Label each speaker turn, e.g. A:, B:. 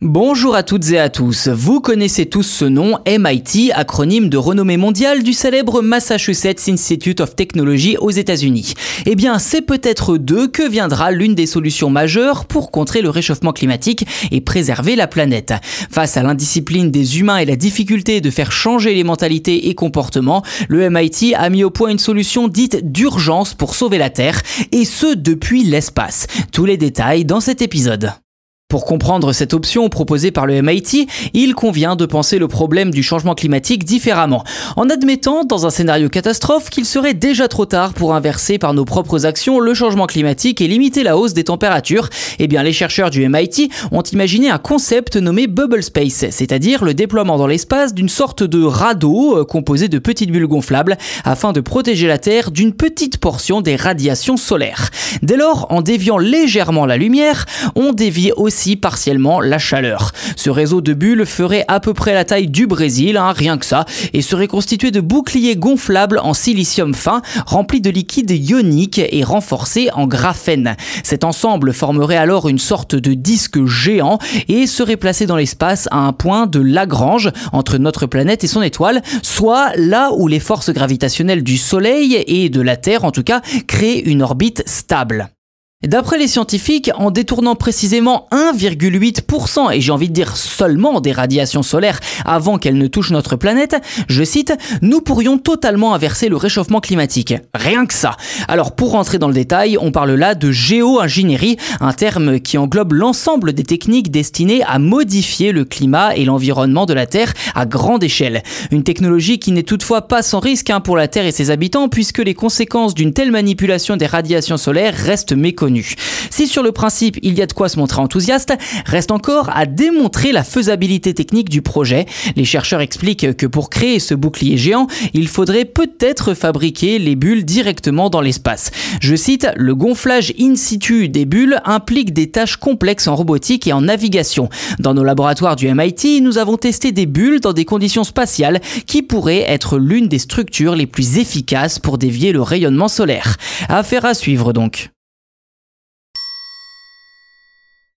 A: Bonjour à toutes et à tous. Vous connaissez tous ce nom, MIT, acronyme de renommée mondiale du célèbre Massachusetts Institute of Technology aux États-Unis. Eh bien, c'est peut-être d'eux que viendra l'une des solutions majeures pour contrer le réchauffement climatique et préserver la planète. Face à l'indiscipline des humains et la difficulté de faire changer les mentalités et comportements, le MIT a mis au point une solution dite d'urgence pour sauver la Terre, et ce depuis l'espace. Tous les détails dans cet épisode. Pour comprendre cette option proposée par le MIT, il convient de penser le problème du changement climatique différemment, en admettant dans un scénario catastrophe qu'il serait déjà trop tard pour inverser par nos propres actions le changement climatique et limiter la hausse des températures. Eh bien, les chercheurs du MIT ont imaginé un concept nommé Bubble Space, c'est-à-dire le déploiement dans l'espace d'une sorte de radeau euh, composé de petites bulles gonflables afin de protéger la Terre d'une petite portion des radiations solaires. Dès lors, en déviant légèrement la lumière, on dévie aussi partiellement la chaleur. Ce réseau de bulles ferait à peu près la taille du Brésil, hein, rien que ça, et serait constitué de boucliers gonflables en silicium fin, remplis de liquide ionique et renforcés en graphène. Cet ensemble formerait alors une sorte de disque géant et serait placé dans l'espace à un point de Lagrange entre notre planète et son étoile, soit là où les forces gravitationnelles du Soleil et de la Terre en tout cas créent une orbite stable. D'après les scientifiques, en détournant précisément 1,8% et j'ai envie de dire seulement des radiations solaires avant qu'elles ne touchent notre planète, je cite, nous pourrions totalement inverser le réchauffement climatique. Rien que ça. Alors pour rentrer dans le détail, on parle là de géo-ingénierie, un terme qui englobe l'ensemble des techniques destinées à modifier le climat et l'environnement de la Terre à grande échelle. Une technologie qui n'est toutefois pas sans risque hein, pour la Terre et ses habitants puisque les conséquences d'une telle manipulation des radiations solaires restent méconnues. Si sur le principe il y a de quoi se montrer enthousiaste, reste encore à démontrer la faisabilité technique du projet. Les chercheurs expliquent que pour créer ce bouclier géant, il faudrait peut-être fabriquer les bulles directement dans l'espace. Je cite, le gonflage in situ des bulles implique des tâches complexes en robotique et en navigation. Dans nos laboratoires du MIT, nous avons testé des bulles dans des conditions spatiales qui pourraient être l'une des structures les plus efficaces pour dévier le rayonnement solaire. Affaire à suivre donc.